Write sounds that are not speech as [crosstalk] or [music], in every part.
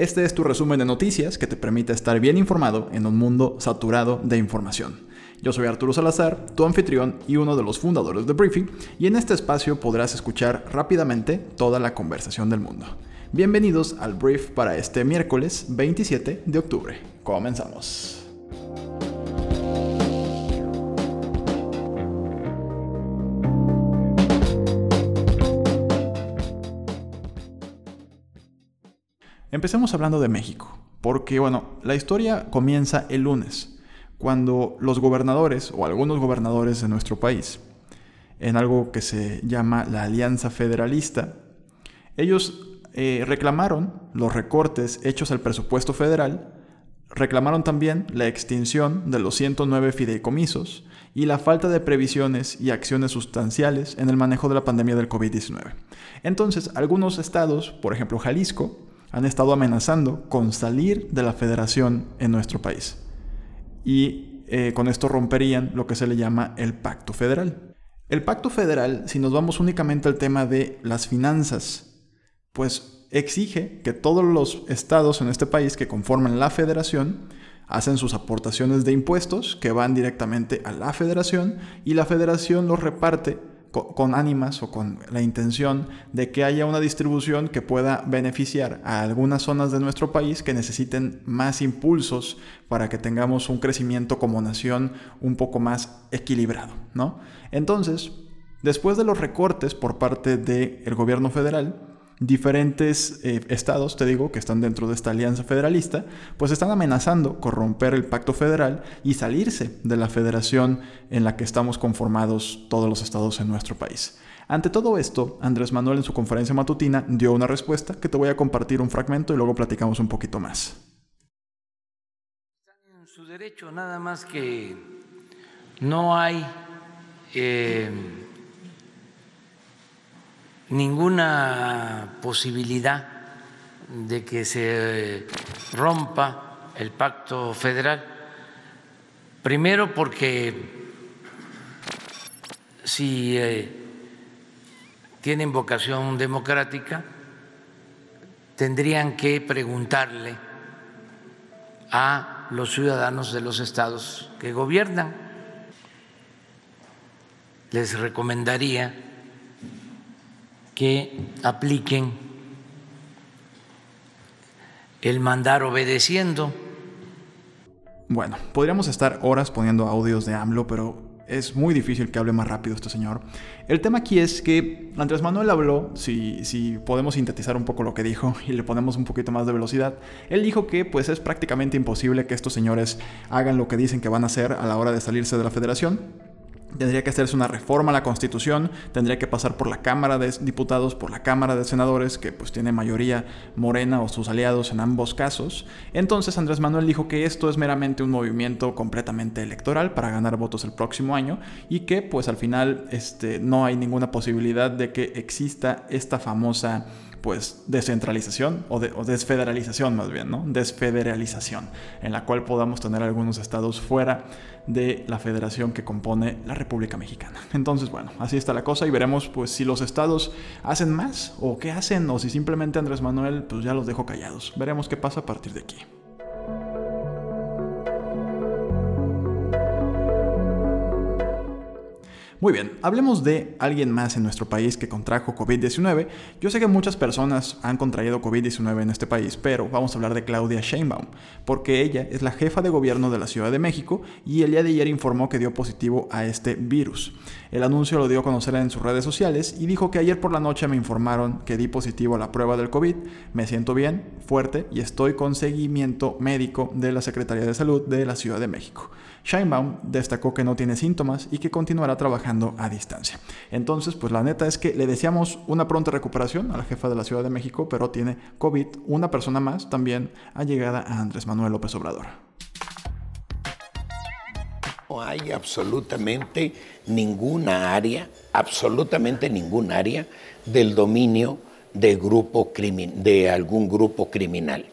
Este es tu resumen de noticias que te permite estar bien informado en un mundo saturado de información. Yo soy Arturo Salazar, tu anfitrión y uno de los fundadores de Briefing, y en este espacio podrás escuchar rápidamente toda la conversación del mundo. Bienvenidos al Brief para este miércoles 27 de octubre. Comenzamos. Empecemos hablando de México, porque bueno, la historia comienza el lunes, cuando los gobernadores o algunos gobernadores de nuestro país, en algo que se llama la Alianza Federalista, ellos eh, reclamaron los recortes hechos al presupuesto federal, reclamaron también la extinción de los 109 fideicomisos y la falta de previsiones y acciones sustanciales en el manejo de la pandemia del COVID-19. Entonces, algunos estados, por ejemplo Jalisco, han estado amenazando con salir de la federación en nuestro país. Y eh, con esto romperían lo que se le llama el pacto federal. El pacto federal, si nos vamos únicamente al tema de las finanzas, pues exige que todos los estados en este país que conforman la federación hacen sus aportaciones de impuestos que van directamente a la federación y la federación los reparte con, ánimas o con la intención de que haya una distribución que pueda beneficiar a algunas zonas de nuestro país que necesiten más impulsos para que tengamos un crecimiento como nación un poco más equilibrado, ¿no? Entonces, después de los recortes por parte del gobierno federal, diferentes eh, estados, te digo, que están dentro de esta alianza federalista, pues están amenazando corromper el pacto federal y salirse de la federación en la que estamos conformados todos los estados en nuestro país. Ante todo esto, Andrés Manuel en su conferencia matutina dio una respuesta que te voy a compartir un fragmento y luego platicamos un poquito más. Están en su derecho, nada más que no hay... Eh, ninguna posibilidad de que se rompa el pacto federal. Primero porque si eh, tienen vocación democrática, tendrían que preguntarle a los ciudadanos de los estados que gobiernan. Les recomendaría que apliquen el mandar obedeciendo. Bueno, podríamos estar horas poniendo audios de AMLO, pero es muy difícil que hable más rápido este señor. El tema aquí es que Andrés Manuel habló, si, si podemos sintetizar un poco lo que dijo y le ponemos un poquito más de velocidad, él dijo que pues es prácticamente imposible que estos señores hagan lo que dicen que van a hacer a la hora de salirse de la federación Tendría que hacerse una reforma a la Constitución, tendría que pasar por la Cámara de Diputados, por la Cámara de Senadores, que pues tiene mayoría morena o sus aliados en ambos casos. Entonces Andrés Manuel dijo que esto es meramente un movimiento completamente electoral para ganar votos el próximo año y que pues al final este, no hay ninguna posibilidad de que exista esta famosa pues descentralización o, o, desfederalización más bien, ¿no? Desfederalización, en la cual podamos tener algunos estados fuera de la federación que compone la República Mexicana. Entonces, bueno, así está la cosa y veremos pues si los estados hacen más o qué hacen o si simplemente Andrés Manuel pues ya los dejo callados. Veremos qué pasa a partir de aquí. Muy bien, hablemos de alguien más en nuestro país que contrajo COVID-19. Yo sé que muchas personas han contraído COVID-19 en este país, pero vamos a hablar de Claudia Sheinbaum, porque ella es la jefa de gobierno de la Ciudad de México y el día de ayer informó que dio positivo a este virus. El anuncio lo dio a conocer en sus redes sociales y dijo que ayer por la noche me informaron que di positivo a la prueba del COVID, me siento bien, fuerte y estoy con seguimiento médico de la Secretaría de Salud de la Ciudad de México. Sheinbaum destacó que no tiene síntomas y que continuará trabajando a distancia. Entonces, pues la neta es que le deseamos una pronta recuperación a la jefa de la Ciudad de México, pero tiene COVID, una persona más también ha llegado a Andrés Manuel López Obrador. No hay absolutamente ninguna área, absolutamente ningún área del dominio de, grupo de algún grupo criminal.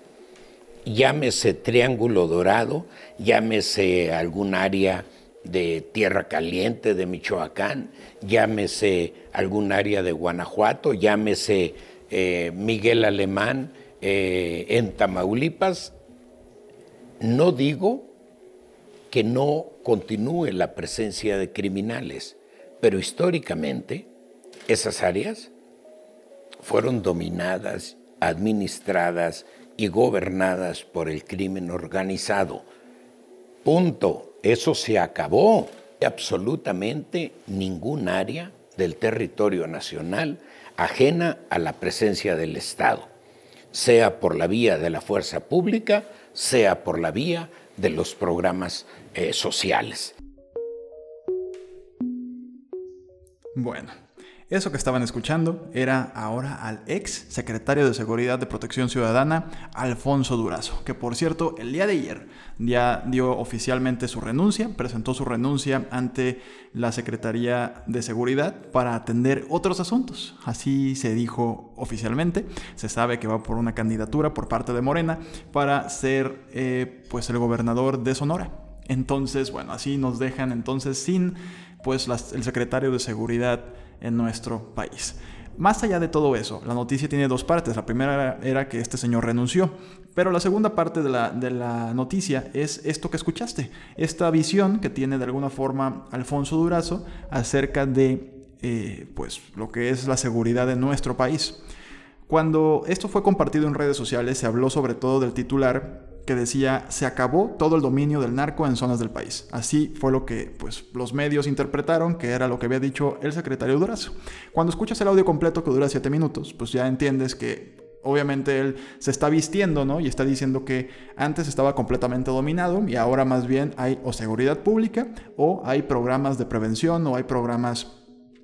Llámese Triángulo Dorado, llámese algún área de Tierra Caliente de Michoacán, llámese algún área de Guanajuato, llámese eh, Miguel Alemán eh, en Tamaulipas. No digo que no continúe la presencia de criminales, pero históricamente esas áreas fueron dominadas, administradas y gobernadas por el crimen organizado. Punto. Eso se acabó. Absolutamente ningún área del territorio nacional ajena a la presencia del Estado, sea por la vía de la fuerza pública, sea por la vía de los programas eh, sociales. Bueno, eso que estaban escuchando era ahora al ex secretario de Seguridad de Protección Ciudadana, Alfonso Durazo, que por cierto el día de ayer ya dio oficialmente su renuncia, presentó su renuncia ante la Secretaría de Seguridad para atender otros asuntos. Así se dijo oficialmente. Se sabe que va por una candidatura por parte de Morena para ser eh, pues el gobernador de Sonora. Entonces, bueno, así nos dejan entonces sin pues el secretario de Seguridad en nuestro país. Más allá de todo eso, la noticia tiene dos partes. La primera era que este señor renunció, pero la segunda parte de la, de la, noticia es esto que escuchaste, esta visión que tiene de alguna forma Alfonso Durazo acerca de eh, pues, lo que es la seguridad de nuestro país. Cuando esto fue compartido en redes sociales, se habló sobre todo del titular que decía se acabó todo el dominio del narco en zonas del país. Así fue lo que pues, los medios interpretaron que era lo que había dicho el secretario Durazo. Cuando escuchas el audio completo que dura 7 minutos, pues ya entiendes que obviamente él se está vistiendo, ¿no? Y está diciendo que antes estaba completamente dominado y ahora más bien hay o seguridad pública o hay programas de prevención o hay programas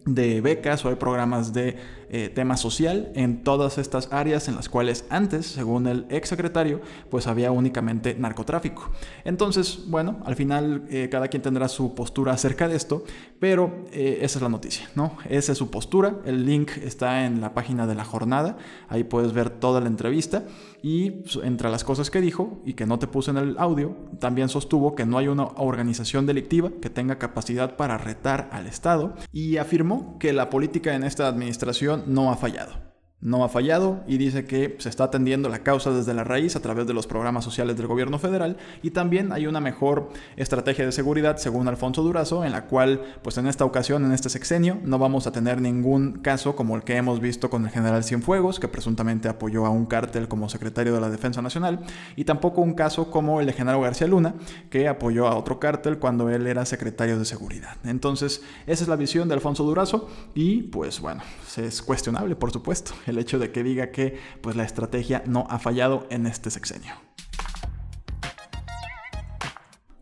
de becas o hay programas de eh, tema social en todas estas áreas en las cuales antes, según el ex secretario, pues había únicamente narcotráfico. Entonces, bueno, al final eh, cada quien tendrá su postura acerca de esto, pero eh, esa es la noticia, ¿no? Esa es su postura. El link está en la página de la jornada, ahí puedes ver toda la entrevista y entre las cosas que dijo y que no te puse en el audio, también sostuvo que no hay una organización delictiva que tenga capacidad para retar al Estado y afirmó que la política en esta administración no ha fallado no ha fallado y dice que se está atendiendo la causa desde la raíz a través de los programas sociales del gobierno federal y también hay una mejor estrategia de seguridad según Alfonso Durazo en la cual pues en esta ocasión en este sexenio no vamos a tener ningún caso como el que hemos visto con el general Cienfuegos que presuntamente apoyó a un cártel como secretario de la Defensa Nacional y tampoco un caso como el de Genaro García Luna que apoyó a otro cártel cuando él era secretario de seguridad. Entonces esa es la visión de Alfonso Durazo y pues bueno, es cuestionable por supuesto el hecho de que diga que pues, la estrategia no ha fallado en este sexenio.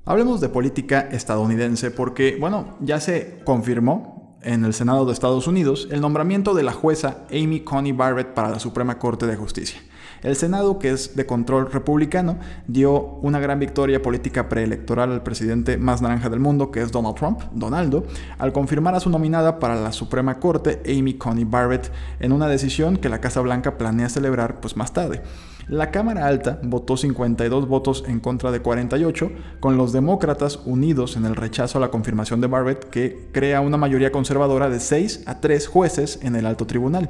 Hablemos de política estadounidense porque, bueno, ya se confirmó en el Senado de Estados Unidos el nombramiento de la jueza Amy Coney Barrett para la Suprema Corte de Justicia. El Senado, que es de control republicano, dio una gran victoria política preelectoral al presidente más naranja del mundo, que es Donald Trump, Donaldo, al confirmar a su nominada para la Suprema Corte, Amy Coney Barrett, en una decisión que la Casa Blanca planea celebrar pues, más tarde. La Cámara Alta votó 52 votos en contra de 48, con los demócratas unidos en el rechazo a la confirmación de Barrett, que crea una mayoría conservadora de 6 a 3 jueces en el alto tribunal.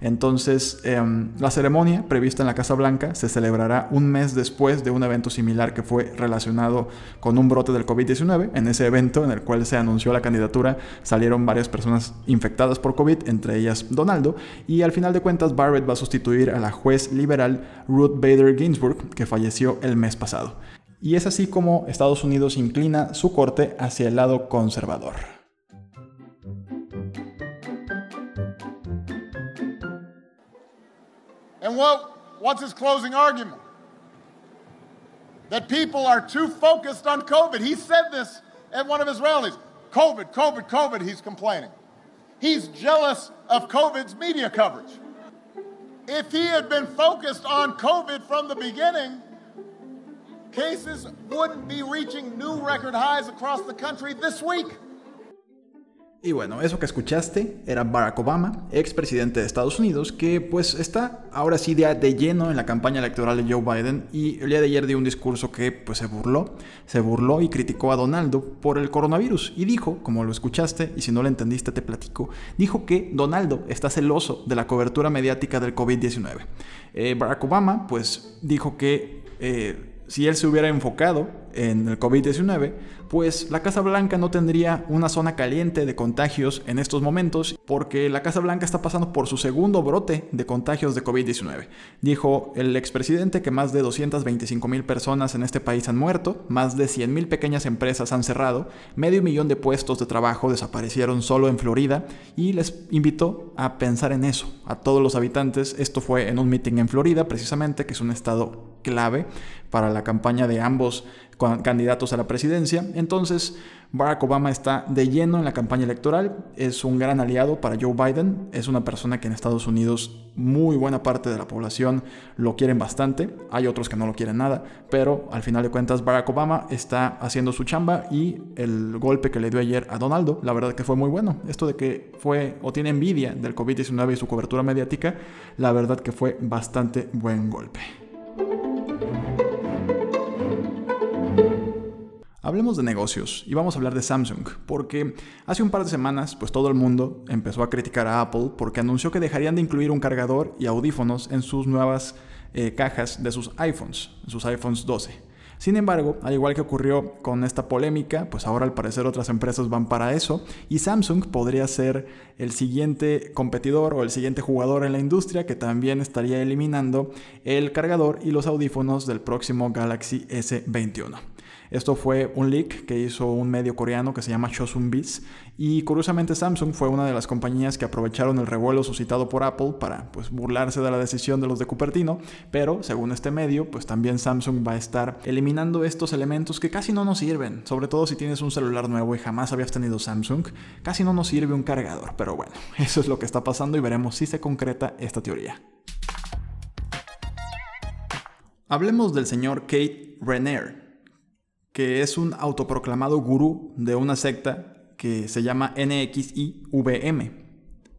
Entonces, em, la ceremonia prevista en la Casa Blanca se celebrará un mes después de un evento similar que fue relacionado con un brote del COVID-19. En ese evento, en el cual se anunció la candidatura, salieron varias personas infectadas por COVID, entre ellas Donaldo, y al final de cuentas Barrett va a sustituir a la juez liberal Ruth Bader Ginsburg, que falleció el mes pasado. Y es así como Estados Unidos inclina su corte hacia el lado conservador. What's his closing argument? That people are too focused on COVID. He said this at one of his rallies. COVID, COVID, COVID, he's complaining. He's jealous of COVID's media coverage. If he had been focused on COVID from the beginning, cases wouldn't be reaching new record highs across the country this week. Y bueno, eso que escuchaste era Barack Obama, expresidente de Estados Unidos, que pues está ahora sí de, lleno en la campaña electoral de Joe Biden y el día de ayer dio un discurso que pues se burló, se burló y criticó a Donaldo por el coronavirus y dijo, como lo escuchaste y si no lo entendiste te platico, dijo que Donaldo está celoso de la cobertura mediática del COVID-19. Eh, Barack Obama pues dijo que... Eh, si él se hubiera enfocado en el COVID-19, pues la Casa Blanca no tendría una zona caliente de contagios en estos momentos, porque la Casa Blanca está pasando por su segundo brote de contagios de COVID-19. Dijo el expresidente que más de 225 mil personas en este país han muerto, más de 100 mil pequeñas empresas han cerrado, medio millón de puestos de trabajo desaparecieron solo en Florida y les invitó a pensar en eso, a todos los habitantes. Esto fue en un meeting en Florida, precisamente, que es un estado clave para la campaña de ambos candidatos a la presidencia. Entonces, Barack Obama está de lleno en la campaña electoral, es un gran aliado para Joe Biden, es una persona que en Estados Unidos muy buena parte de la población lo quieren bastante, hay otros que no lo quieren nada, pero al final de cuentas Barack Obama está haciendo su chamba y el golpe que le dio ayer a Donaldo, la verdad que fue muy bueno. Esto de que fue o tiene envidia del COVID-19 y su cobertura mediática, la verdad que fue bastante buen golpe. Hablemos de negocios y vamos a hablar de Samsung, porque hace un par de semanas pues todo el mundo empezó a criticar a Apple porque anunció que dejarían de incluir un cargador y audífonos en sus nuevas eh, cajas de sus iPhones, sus iPhones 12. Sin embargo, al igual que ocurrió con esta polémica, pues ahora al parecer otras empresas van para eso y Samsung podría ser el siguiente competidor o el siguiente jugador en la industria que también estaría eliminando el cargador y los audífonos del próximo Galaxy S21. Esto fue un leak que hizo un medio coreano que se llama Chosun Biz. Y curiosamente Samsung fue una de las compañías que aprovecharon el revuelo suscitado por Apple para pues, burlarse de la decisión de los de Cupertino, pero según este medio, pues también Samsung va a estar eliminando estos elementos que casi no nos sirven, sobre todo si tienes un celular nuevo y jamás habías tenido Samsung, casi no nos sirve un cargador, pero bueno, [laughs] eso es lo que está pasando y veremos si se concreta esta teoría. Hablemos del señor Kate Renner, que es un autoproclamado gurú de una secta que se llama NXIVM,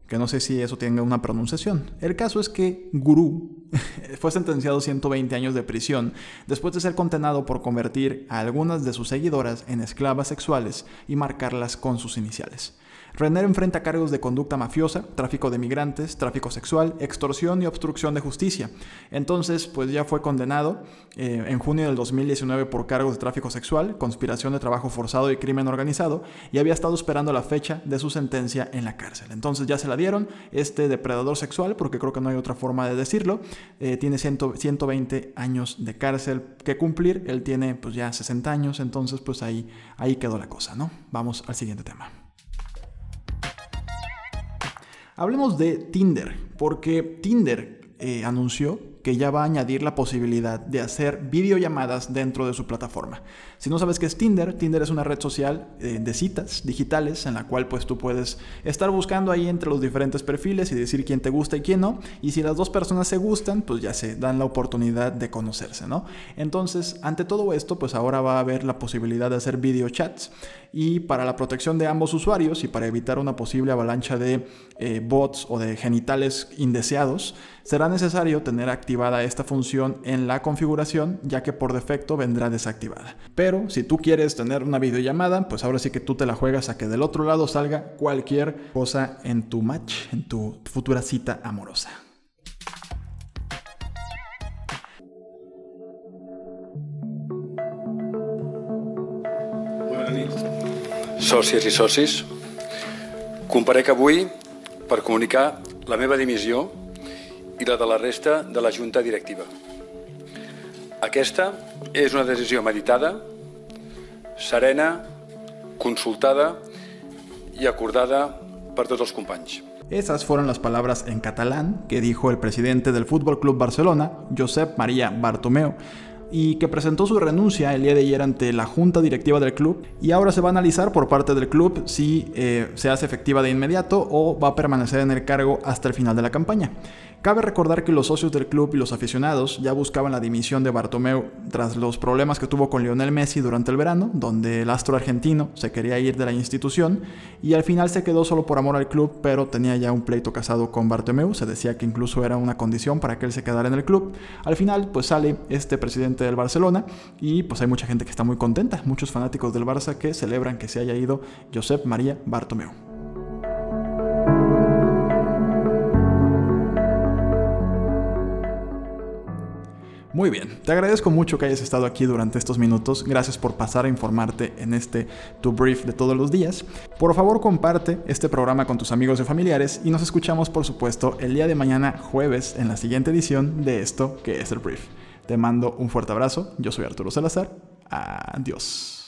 que no sé si eso tenga una pronunciación. El caso es que Gurú [laughs] fue sentenciado a 120 años de prisión después de ser condenado por convertir a algunas de sus seguidoras en esclavas sexuales y marcarlas con sus iniciales. Renner enfrenta cargos de conducta mafiosa, tráfico de migrantes, tráfico sexual, extorsión y obstrucción de justicia. Entonces, pues ya fue condenado eh, en junio del 2019 por cargos de tráfico sexual, conspiración de trabajo forzado y crimen organizado, y había estado esperando la fecha de su sentencia en la cárcel. Entonces ya se la dieron, este depredador sexual, porque creo que no hay otra forma de decirlo, eh, tiene 120 años de cárcel que cumplir, él tiene pues ya 60 años, entonces pues ahí, ahí quedó la cosa, ¿no? Vamos al siguiente tema. Hablemos de Tinder, porque Tinder eh, anunció que ya va a añadir la posibilidad de hacer videollamadas dentro de su plataforma. Si no sabes qué es Tinder, Tinder es una red social eh, de citas digitales en la cual pues tú puedes estar buscando ahí entre los diferentes perfiles y decir quién te gusta y quién no. Y si las dos personas se gustan, pues ya se dan la oportunidad de conocerse, ¿no? Entonces, ante todo esto, pues ahora va a haber la posibilidad de hacer video chats y para la protección de ambos usuarios y para evitar una posible avalancha de eh, bots o de genitales indeseados, será necesario tener activada esta función en la configuración ya que por defecto vendrá desactivada. Pero si tú quieres tener una videollamada, pues ahora sí que tú te la juegas a que del otro lado salga cualquier cosa en tu match, en tu futura cita amorosa. Sòcies i socis. Comparec avui per comunicar la meva dimissió i la de la resta de la Junta Directiva. Aquesta és una decisió meditada, serena, consultada y acordada por todos los companys. Esas fueron las palabras en catalán que dijo el presidente del Fútbol Club Barcelona, Josep María Bartomeu, y que presentó su renuncia el día de ayer ante la junta directiva del club y ahora se va a analizar por parte del club si eh, se hace efectiva de inmediato o va a permanecer en el cargo hasta el final de la campaña. Cabe recordar que los socios del club y los aficionados ya buscaban la dimisión de Bartomeu tras los problemas que tuvo con Lionel Messi durante el verano, donde el astro argentino se quería ir de la institución y al final se quedó solo por amor al club, pero tenía ya un pleito casado con Bartomeu, se decía que incluso era una condición para que él se quedara en el club. Al final pues sale este del Barcelona y pues hay mucha gente que está muy contenta, muchos fanáticos del Barça que celebran que se haya ido Josep María Bartomeu. Muy bien, te agradezco mucho que hayas estado aquí durante estos minutos. Gracias por pasar a informarte en este Tu Brief de todos los días. Por favor, comparte este programa con tus amigos y familiares y nos escuchamos, por supuesto, el día de mañana, jueves, en la siguiente edición de esto que es el Brief. Te mando un fuerte abrazo. Yo soy Arturo Salazar. Adiós.